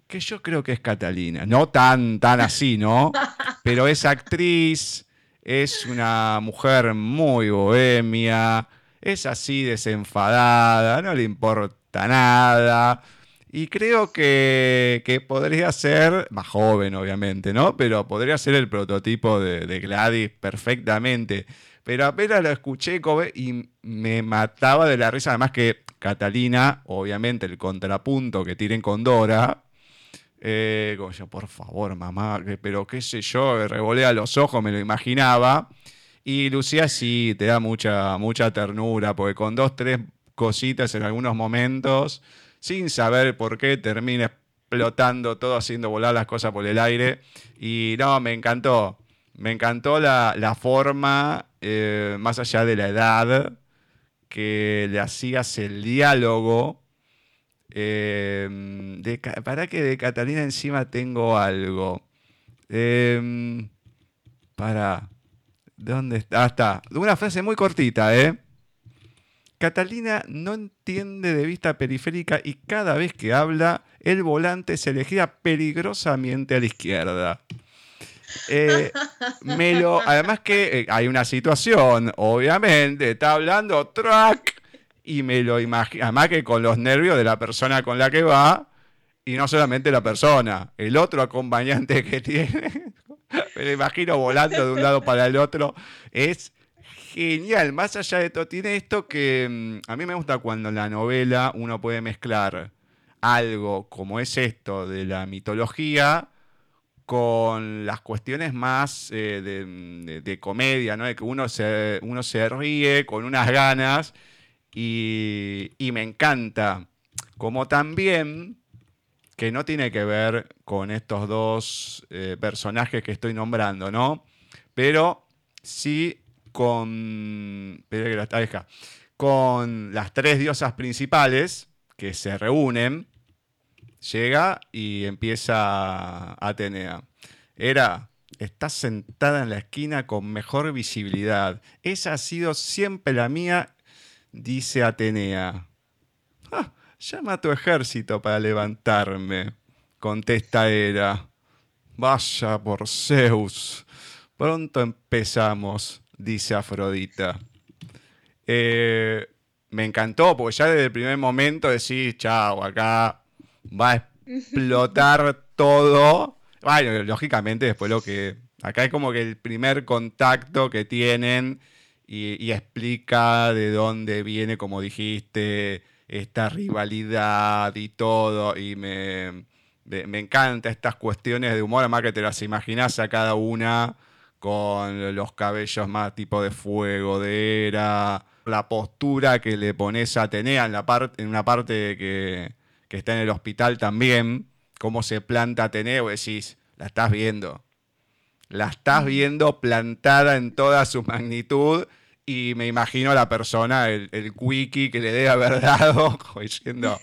que yo creo que es Catalina. No tan, tan así, ¿no? Pero es actriz, es una mujer muy bohemia, es así desenfadada, no le importa nada y creo que, podría ser, más joven obviamente, ¿no? Pero podría ser el prototipo de, Gladys perfectamente. Pero apenas lo escuché y me mataba de la risa. Además que Catalina, obviamente el contrapunto que tienen con Dora, Eh, como yo, por favor, mamá, pero qué sé yo, revolea los ojos, me lo imaginaba. Y Lucía sí, te da mucha, mucha ternura, porque con dos, tres cositas en algunos momentos, sin saber por qué, termina explotando todo, haciendo volar las cosas por el aire. Y no, me encantó. Me encantó la, forma, eh, más allá de la edad, que le hacías el diálogo. Em, para que de Catalina encima tengo algo. Em, para. ¿Dónde está? Ah, está. Una frase muy cortita, ¿eh? Catalina no entiende de vista periférica y cada vez que habla, el volante se le gira peligrosamente a la izquierda. Eh, además que eh, hay una situación, obviamente, está hablando track y me lo imagino, además que con los nervios de la persona con la que va y no solamente la persona, el otro acompañante que tiene, me lo imagino volando de un lado para el otro, es genial, más allá de todo, tiene esto que mm, a mí me gusta cuando en la novela uno puede mezclar algo como es esto de la mitología, con las cuestiones más eh, de, comedia, ¿no? de que uno se, uno se ríe con unas ganas y, me encanta. Como también, que no tiene que ver con estos dos eh, personajes que estoy nombrando, ¿no? Pero sí con, con las tres diosas principales que se reúnen llega y empieza Atenea. Era, está sentada en la esquina con mejor visibilidad. Esa ha sido siempre la mía, dice Atenea. Ah, llama a tu ejército para levantarme, contesta Hera. Vaya por Zeus. Pronto empezamos, dice Afrodita. Eh, me encantó, porque ya desde el primer momento decís, chao, acá va a explotar todo. Bueno, lógicamente después lo que... Acá es como que el primer contacto que tienen y, explica de dónde viene, como dijiste, esta rivalidad y todo. Y me, me, encanta estas cuestiones de humor, además que te las imaginas a cada una con los cabellos más tipo de fuego, de era, la postura que le pones a Atenea en, la parte en una parte que, que está en el hospital también, cómo se planta Ateneo, decís, la estás viendo. La estás viendo plantada en toda su magnitud y me imagino a la persona, el, el wiki que le debe haber dado, diciendo,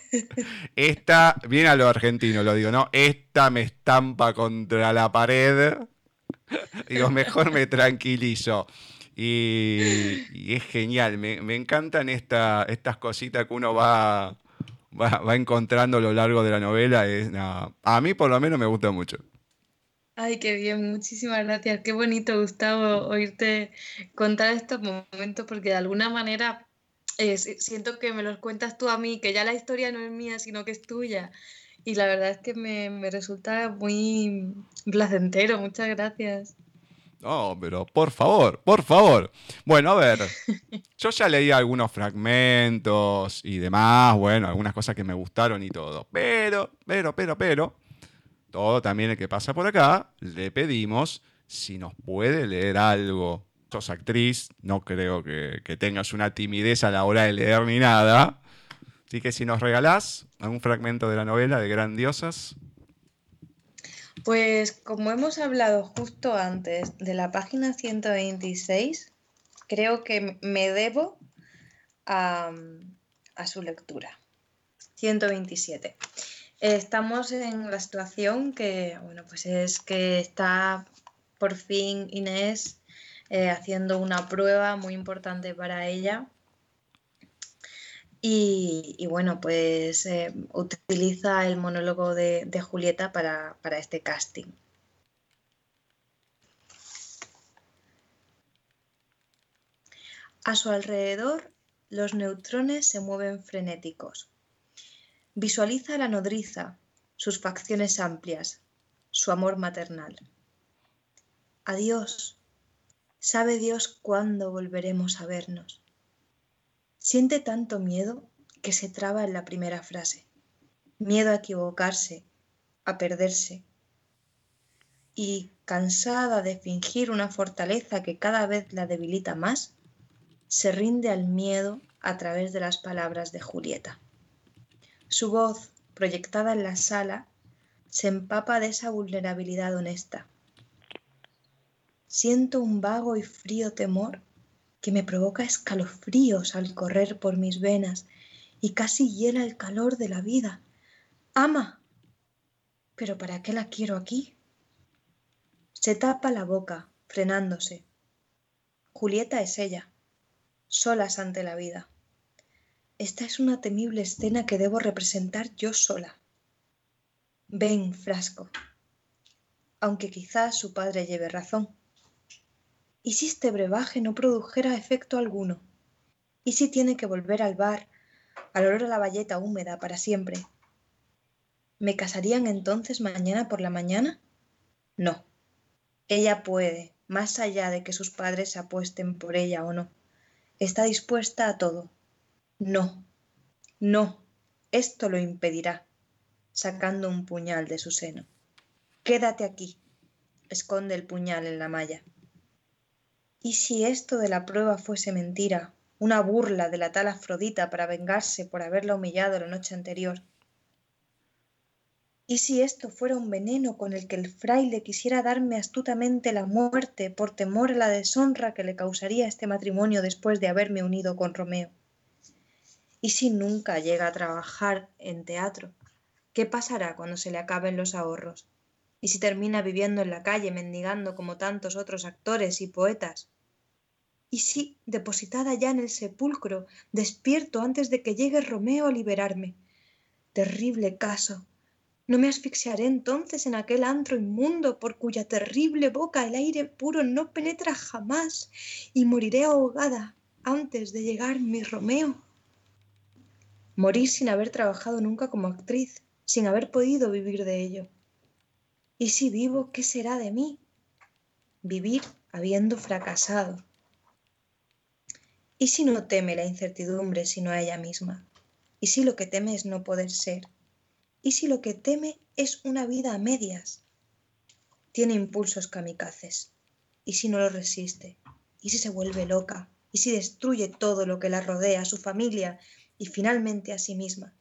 esta, viene a lo argentino, lo digo, ¿no? Esta me estampa contra la pared. Digo, mejor me tranquilizo. Y, es genial, me, encantan estas cositas que uno va, va, encontrando a lo largo de la novela. Es, a mí por lo menos me gusta mucho. Ay, qué bien, muchísimas gracias. Qué bonito, Gustavo, oírte contar estos momentos porque de alguna manera eh, siento que me los cuentas tú a mí, que ya la historia no es mía, sino que es tuya. Y la verdad es que me, me resulta muy placentero. Muchas gracias. No, pero por favor, por favor. Bueno, a ver, yo ya leí algunos fragmentos y demás, bueno, algunas cosas que me gustaron y todo. Pero, pero, pero, pero, todo también el que pasa por acá, le pedimos si nos puede leer algo. Sos actriz, no creo que, que tengas una timidez a la hora de leer ni nada. Así que si nos regalás algún fragmento de la novela de Grandiosas, pues como hemos hablado justo antes de la página 126, creo que me debo a, su lectura. 127. Estamos en la situación que, bueno, pues es que está por fin Inés eh, haciendo una prueba muy importante para ella y, bueno, pues eh, utiliza el monólogo de, Julieta para, para este casting. A su alrededor, los neutrones se mueven frenéticos. Visualiza la nodriza, sus facciones amplias, su amor maternal. Adiós. ¿Sabe Dios cuándo volveremos a vernos? Siente tanto miedo que se traba en la primera frase. Miedo a equivocarse, a perderse. Y, cansada de fingir una fortaleza que cada vez la debilita más, se rinde al miedo a través de las palabras de Julieta. Su voz, proyectada en la sala, se empapa de esa vulnerabilidad honesta. Siento un vago y frío temor que me provoca escalofríos al correr por mis venas y casi hiela el calor de la vida. Ama. Pero ¿para qué la quiero aquí? Se tapa la boca, frenándose. Julieta es ella, solas ante la vida. Esta es una temible escena que debo representar yo sola. Ven, frasco. Aunque quizás su padre lleve razón. ¿Y si este brebaje no produjera efecto alguno? ¿Y si tiene que volver al bar, al olor a la valleta húmeda para siempre? ¿Me casarían entonces mañana por la mañana? No. Ella puede, más allá de que sus padres apuesten por ella o no. Está dispuesta a todo. No, no, esto lo impedirá, sacando un puñal de su seno. Quédate aquí. Esconde el puñal en la malla. ¿Y si esto de la prueba fuese mentira, una burla de la tal Afrodita para vengarse por haberla humillado la noche anterior? ¿Y si esto fuera un veneno con el que el fraile quisiera darme astutamente la muerte por temor a la deshonra que le causaría este matrimonio después de haberme unido con Romeo? ¿Y si nunca llega a trabajar en teatro? ¿Qué pasará cuando se le acaben los ahorros? ¿Y si termina viviendo en la calle mendigando como tantos otros actores y poetas? ¿Y si, depositada ya en el sepulcro, despierto antes de que llegue Romeo a liberarme? Terrible caso, ¿No me asfixiaré entonces en aquel antro inmundo por cuya terrible boca el aire puro no penetra jamás y moriré ahogada antes de llegar mi Romeo? Morir sin haber trabajado nunca como actriz, sin haber podido vivir de ello. ¿Y si vivo, qué será de mí? Vivir habiendo fracasado. ¿Y si no teme la incertidumbre sino a ella misma? ¿Y si lo que teme es no poder ser? ¿Y si lo que teme es una vida a medias? Tiene impulsos kamikazes. ¿Y si no lo resiste? ¿Y si se vuelve loca? ¿Y si destruye todo lo que la rodea, su familia y finalmente a sí misma?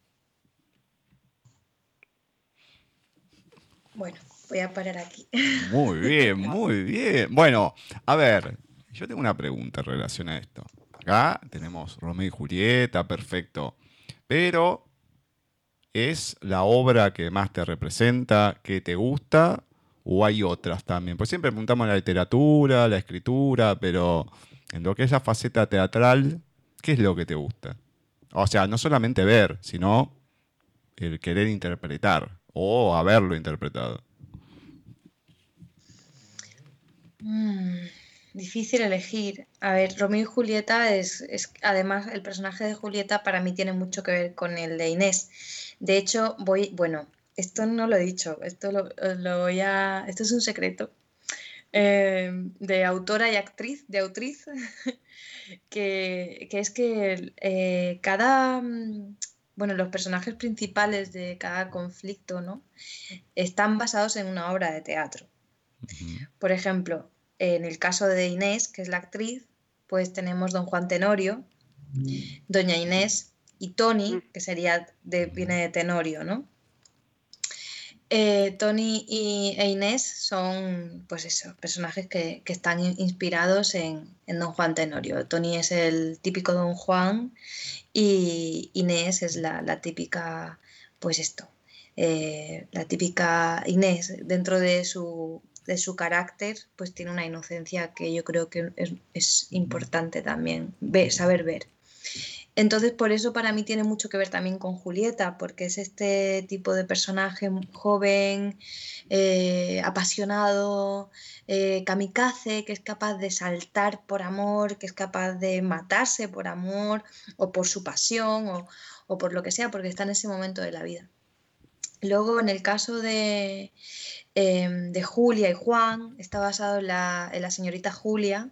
Bueno, voy a parar aquí. Muy bien, muy bien. Bueno, a ver, yo tengo una pregunta en relación a esto. Acá tenemos Romeo y Julieta, perfecto. Pero ¿Es la obra que más te representa, que te gusta? ¿O hay otras también? Pues siempre preguntamos la literatura, la escritura, pero en lo que es la faceta teatral, ¿qué es lo que te gusta? O sea, no solamente ver, sino el querer interpretar o haberlo interpretado. Mm, difícil elegir. A ver, Romeo y Julieta es, es, además, el personaje de Julieta para mí tiene mucho que ver con el de Inés. De hecho, voy, bueno, esto no lo he dicho, esto lo, voy a, esto es un secreto eh, de autora y actriz, de autriz, que, es que eh, cada, mm, bueno, los personajes principales de cada conflicto, ¿no? Están basados en una obra de teatro. Por ejemplo, en el caso de Inés, que es la actriz, pues tenemos Don Juan Tenorio, Doña Inés, y Tony, que sería de, viene de Tenorio, ¿no? Eh, Tony y, e Inés son, pues eso, personajes que, están inspirados en, Don Juan Tenorio. Tony es el típico Don Juan y Inés es la, típica, pues esto, eh, la típica Inés dentro de su, de su carácter, pues tiene una inocencia que yo creo que es, importante también ver, saber ver. Entonces, por eso para mí tiene mucho que ver también con Julieta, porque es este tipo de personaje joven, eh, apasionado, eh, kamikaze, que es capaz de saltar por amor, que es capaz de matarse por amor o por su pasión o, por lo que sea, porque está en ese momento de la vida. Luego, en el caso de, em, de Julia y Juan, está basado en la, en la señorita Julia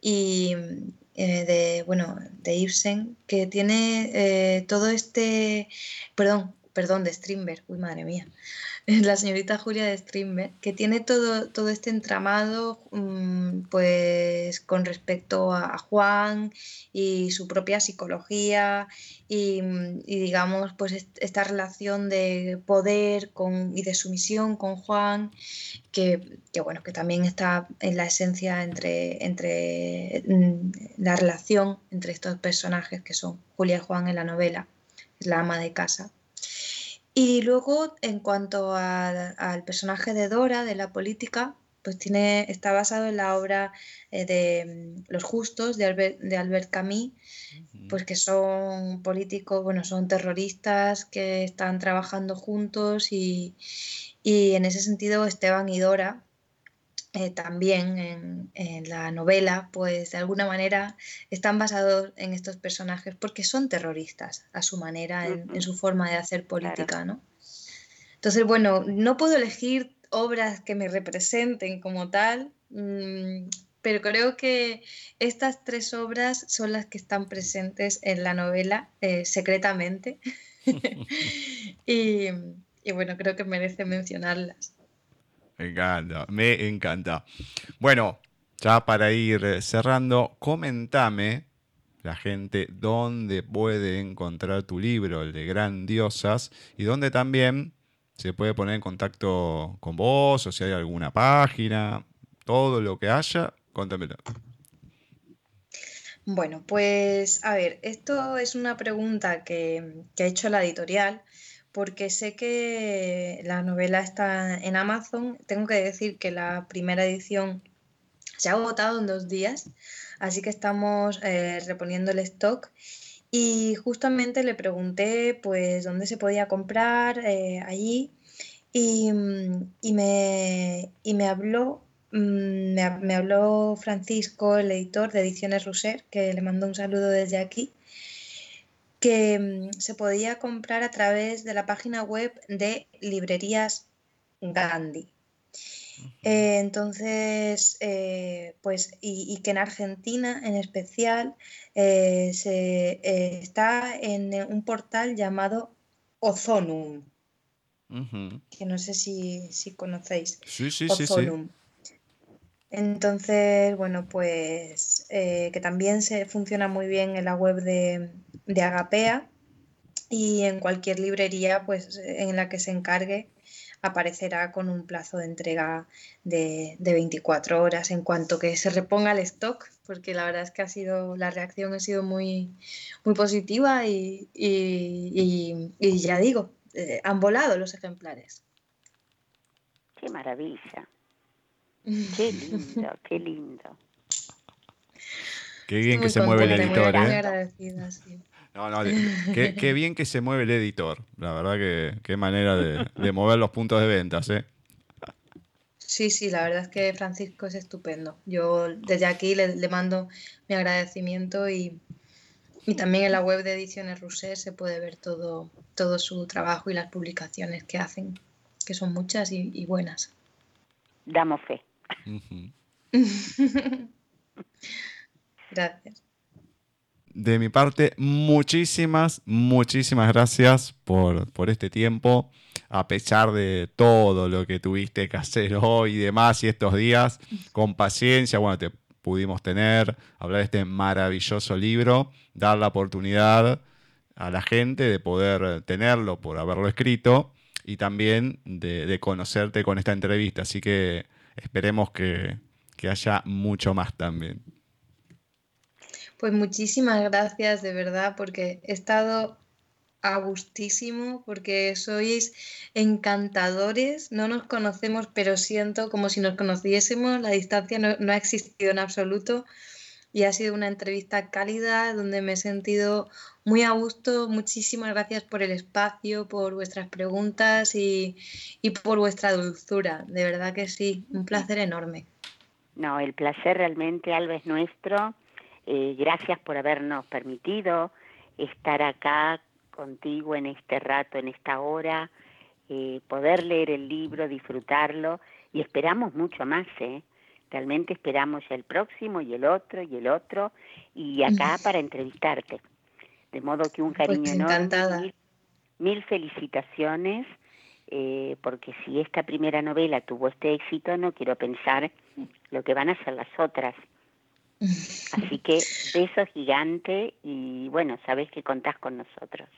y eh, de, bueno, de Ibsen, que tiene eh, todo este, perdón, perdón, de Strindberg, uy, madre mía, la señorita Julia de Strindberg, que tiene todo, todo este entramado mm, pues con respecto a, Juan y su propia psicología y, digamos pues esta relación de poder con, y de sumisión con Juan que, bueno que también está en la esencia entre, entre mm, la relación entre estos personajes que son Julia y Juan en la novela, es la ama de casa. Y luego, en cuanto al personaje de Dora, de la política, pues tiene, está basado en la obra eh, de mm, Los Justos de Albert, de Albert Camus, pues que son políticos, bueno, son terroristas que están trabajando juntos y, y en ese sentido Esteban y Dora eh, también en, la novela, pues de alguna manera están basados en estos personajes porque son terroristas a su manera, en, su forma de hacer política, ¿no? Entonces, bueno, no puedo elegir obras que me representen como tal, mm, pero creo que estas tres obras son las que están presentes en la novela eh, secretamente. y, y bueno, creo que merece mencionarlas. Me encanta, me encanta. Bueno, ya para ir cerrando, comentame la gente dónde puede encontrar tu libro, el de Grandiosas, y dónde también se puede poner en contacto con vos, o si hay alguna página, todo lo que haya, contámelo. Bueno, pues a ver, esto es una pregunta que, que ha hecho la editorial porque sé que la novela está en Amazon. Tengo que decir que la primera edición se ha agotado en dos días, así que estamos eh, reponiendo el stock. Y justamente le pregunté pues dónde se podía comprar eh, allí y, me, me habló mm, me, habló Francisco, el editor de Ediciones Rousser, que le mando un saludo desde aquí, que mm, se podía comprar a través de la página web de librerías Gandhi. Eh, entonces, eh, pues, y, que en Argentina en especial eh, se, está en un portal llamado Ozonum, que no sé si, conocéis. Sí, sí, sí, sí. Entonces, bueno, pues que también se funciona muy bien en la web de, de Agapea y en cualquier librería pues, en la que se encargue aparecerá con un plazo de entrega de, 24 horas en cuanto que se reponga el stock, porque la verdad es que ha sido, la reacción ha sido muy, muy positiva y, ya digo, eh, han volado los ejemplares. Qué maravilla. Qué lindo, qué lindo. Qué bien que se mueve el editor, ¿eh? No, no, qué, bien que se mueve el editor. La verdad que qué manera de, mover los puntos de ventas, ¿eh? Sí, sí, la verdad es que Francisco es estupendo. Yo desde aquí le, mando mi agradecimiento y, también en la web de Ediciones Rousset se puede ver todo, todo su trabajo y las publicaciones que hacen, que son muchas y, buenas. Damos fe. Gracias de mi parte, muchísimas, muchísimas gracias por, por, este tiempo. A pesar de todo lo que tuviste que hacer hoy y demás y estos días, con paciencia, bueno, te pudimos tener, hablar de este maravilloso libro, dar la oportunidad a la gente de poder tenerlo por haberlo escrito y también de, conocerte con esta entrevista. Así que esperemos que, que haya mucho más también. Pues muchísimas gracias de verdad porque he estado a gustísimo porque sois encantadores, no nos conocemos pero siento como si nos conociésemos, la distancia no, ha existido en absoluto y ha sido una entrevista cálida donde me he sentido muy a gusto. Muchísimas gracias por el espacio, por vuestras preguntas y, y por vuestra dulzura. De verdad que sí, un placer enorme. No, el placer realmente, Alba, es nuestro eh, gracias por habernos permitido estar acá contigo en este rato, en esta hora, eh, poder leer el libro, disfrutarlo y esperamos mucho más, ¿eh? Realmente esperamos el próximo y el otro y el otro y acá para entrevistarte. De modo que un pues cariño enorme, mil, mil, felicitaciones eh, porque si esta primera novela tuvo este éxito, no quiero pensar lo que van a ser las otras. Así que beso gigante y bueno, sabes que contás con nosotros.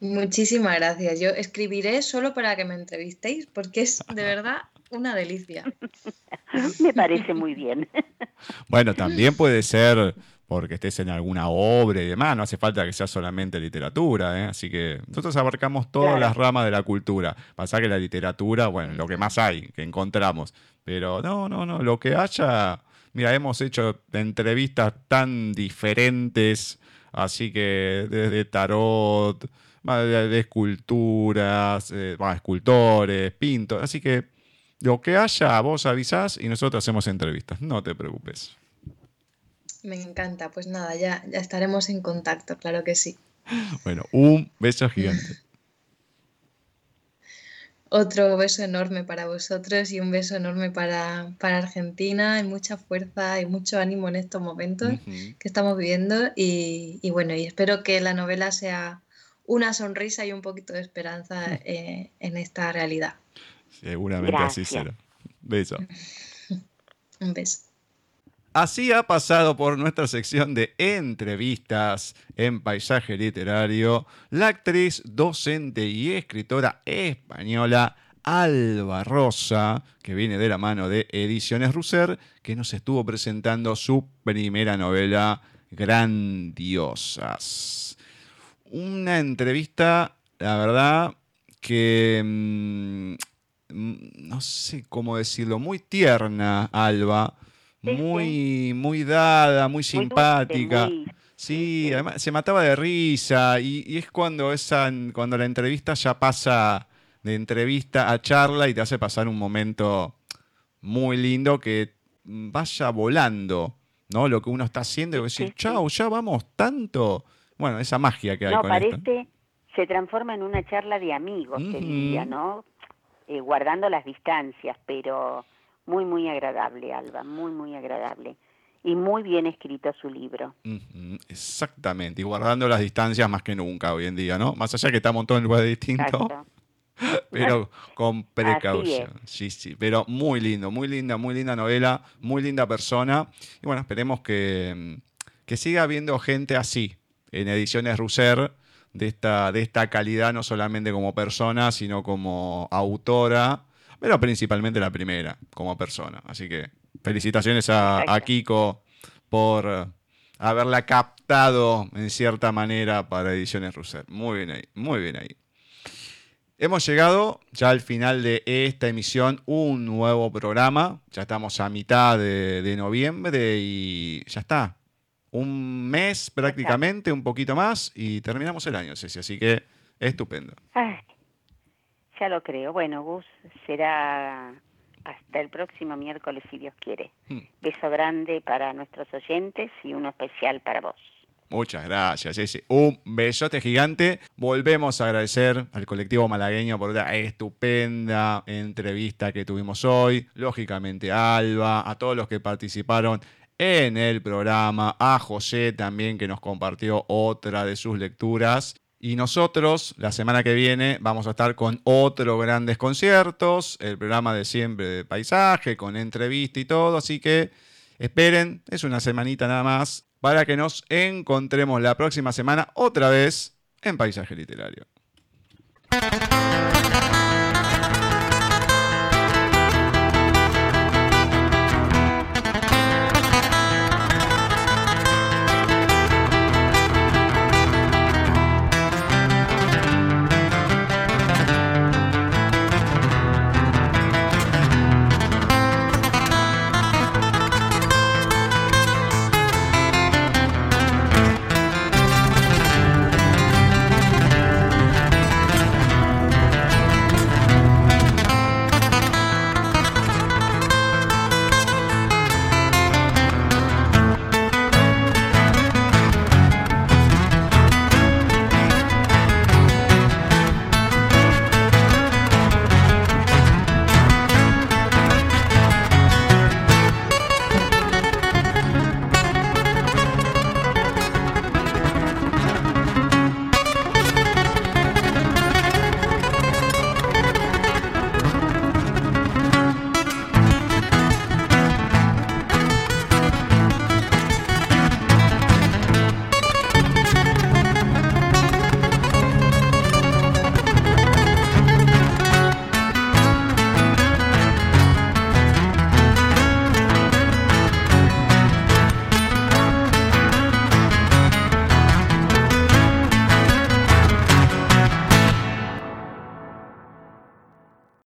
Muchísimas gracias. Yo escribiré solo para que me entrevistéis porque es de verdad una delicia. me parece muy bien. Bueno, también puede ser porque estés en alguna obra y demás, no hace falta que sea solamente literatura, ¿eh? así que nosotros abarcamos todas las ramas de la cultura. Pasa que la literatura, bueno, lo que más hay, que encontramos, pero no, no, no, lo que haya, mira, hemos hecho entrevistas tan diferentes, así que desde tarot, de, esculturas, eh, escultores, pintos, así que lo que haya, vos avisás y nosotros hacemos entrevistas, no te preocupes. Me encanta, pues nada, ya, ya estaremos en contacto, claro que sí. Bueno, un beso gigante. Otro beso enorme para vosotros y un beso enorme para, Argentina. Hay mucha fuerza y mucho ánimo en estos momentos que estamos viviendo y, bueno, y espero que la novela sea una sonrisa y un poquito de esperanza eh, en esta realidad. Seguramente así será. Beso. un beso. Así ha pasado por nuestra sección de entrevistas en paisaje literario la actriz, docente y escritora española Alba Rosa, que viene de la mano de Ediciones Russer, que nos estuvo presentando su primera novela, Grandiosas. Una entrevista, la verdad, que mm, mm, no sé cómo decirlo, muy tierna, Alba muy, muy dada, muy simpática. Sí, además se mataba de risa y, es cuando, esa, cuando la entrevista ya pasa de entrevista a charla y te hace pasar un momento muy lindo que vaya volando, ¿no? Lo que uno está haciendo y decir, chao, ya vamos tanto. Bueno, esa magia que hay no, con parece, se transforma en una charla de amigos, uh ¿no? Eh, guardando las distancias, pero muy, muy agradable, Alba, muy, muy agradable. Y muy bien escrito su libro. Exactamente, y guardando las distancias más que nunca hoy en día, ¿no? Más allá que estamos todos en lugares distintos, pero con precaución. Sí, sí, pero muy lindo, muy linda, muy linda novela, muy linda persona. Y bueno, esperemos que, que siga habiendo gente así en Ediciones Russer, de esta, de esta calidad, no solamente como persona, sino como autora pero principalmente la primera como persona. Así que felicitaciones a, Kiko por haberla captado en cierta manera para Ediciones Russer. Muy bien ahí, muy bien ahí. Hemos llegado ya al final de esta emisión, un nuevo programa. Ya estamos a mitad de, noviembre y ya está. Un mes prácticamente, un poquito más y terminamos el año, Ceci. Así que estupendo. Ya lo creo. Bueno, Gus, será hasta el próximo miércoles, si Dios quiere. Hmm. Beso grande para nuestros oyentes y uno especial para vos. Muchas gracias, ese Un besote gigante. Volvemos a agradecer al colectivo malagueño por la estupenda entrevista que tuvimos hoy. Lógicamente a Alba, a todos los que participaron en el programa, a José también que nos compartió otra de sus lecturas. Y nosotros, la semana que viene, vamos a estar con otros grandes conciertos, el programa de siempre de paisaje, con entrevista y todo. Así que esperen, es una semanita nada más, para que nos encontremos la próxima semana otra vez en Paisaje Literario.